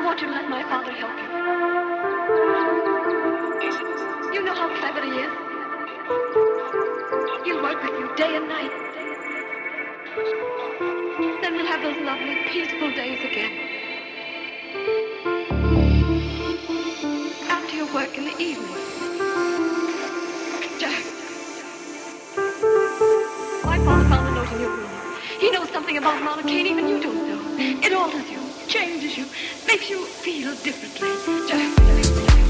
want you to let my father help you. You know how clever he is. He'll work with you day and night. Then we'll have those lovely, peaceful days again. After your work in the evening. Jack. My father found a note in your room. He knows something about Mama Kane even you don't know. It alters you, you, makes you feel differently. Jack.